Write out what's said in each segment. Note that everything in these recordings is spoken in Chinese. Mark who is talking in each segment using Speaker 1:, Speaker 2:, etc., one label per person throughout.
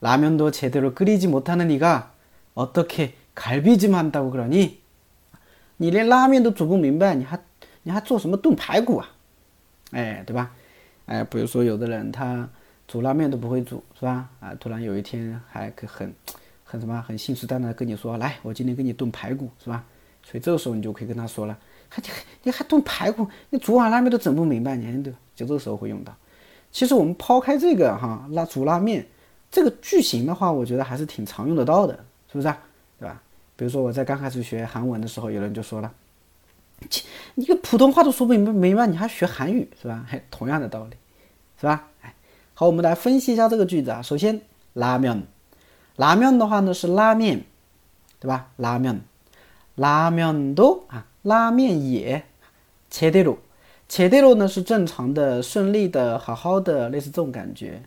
Speaker 1: 라면도 제대로 끓이지 못하는 이가 어떻게 갈비찜 한다고 그러니? 你连拉面都煮不明白，你还做什么炖排骨啊？哎，对吧？哎，比如说有的人他煮拉面都不会煮，是吧？啊，突然有一天还可很很什么，很幸福淡淡的跟你说，来，我今天给你炖排骨，是吧？所以这个时候你就可以跟他说了，看你你还炖排骨，你煮完拉面都整不明白，你其实我们抛开这个哈，拉煮拉面 这个句型的话，我觉得还是挺常用得到的，是不是啊？对吧？比如说我在刚开始学韩文的时候，有人就说了，切，你个普通话都说不明白，明白你还学韩语，是吧？嘿，同样的道理，是吧？哎，好，我们来分析一下这个句子啊。首先，拉面，拉面的话呢是拉面，对吧？拉面，拉面都啊，拉面也，切对路。切对路呢是正常的、顺利的、好好的，类似这种感觉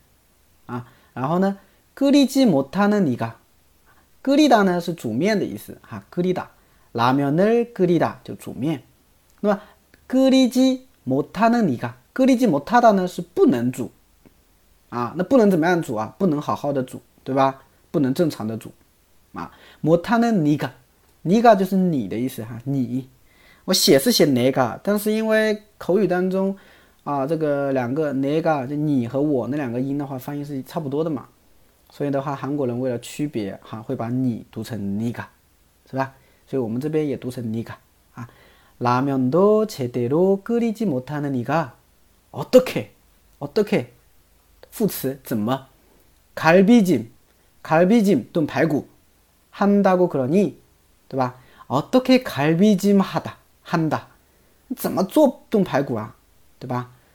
Speaker 1: 啊。然后呢，끓이지못하는尼 가， 끓이다呢是煮面的意思哈，끓이 다， 라면을끓이다就煮面。那么끓이지못하는尼 가， 끓이지못하다呢是不能煮，啊，那不能怎么样煮啊？不能好好的煮，对吧？不能正常的煮，啊，못하는尼 가， 尼가就是你的意思哈，你。我写是写哪个，但是因为口语当中。啊，这个两个哪个就你和我那两个音的话，发音是差不多的嘛，所以的话，韩国人为了区别哈，会把你读成你个，是吧？所以我们这边也读成你个啊。라면도제대로끓이지못하는이가어떻게어떻게副词怎么갈비찜갈비찜炖排骨한다고그러 니， 对吧？어떻게갈비찜하다憨的，怎么做炖排骨啊？对吧？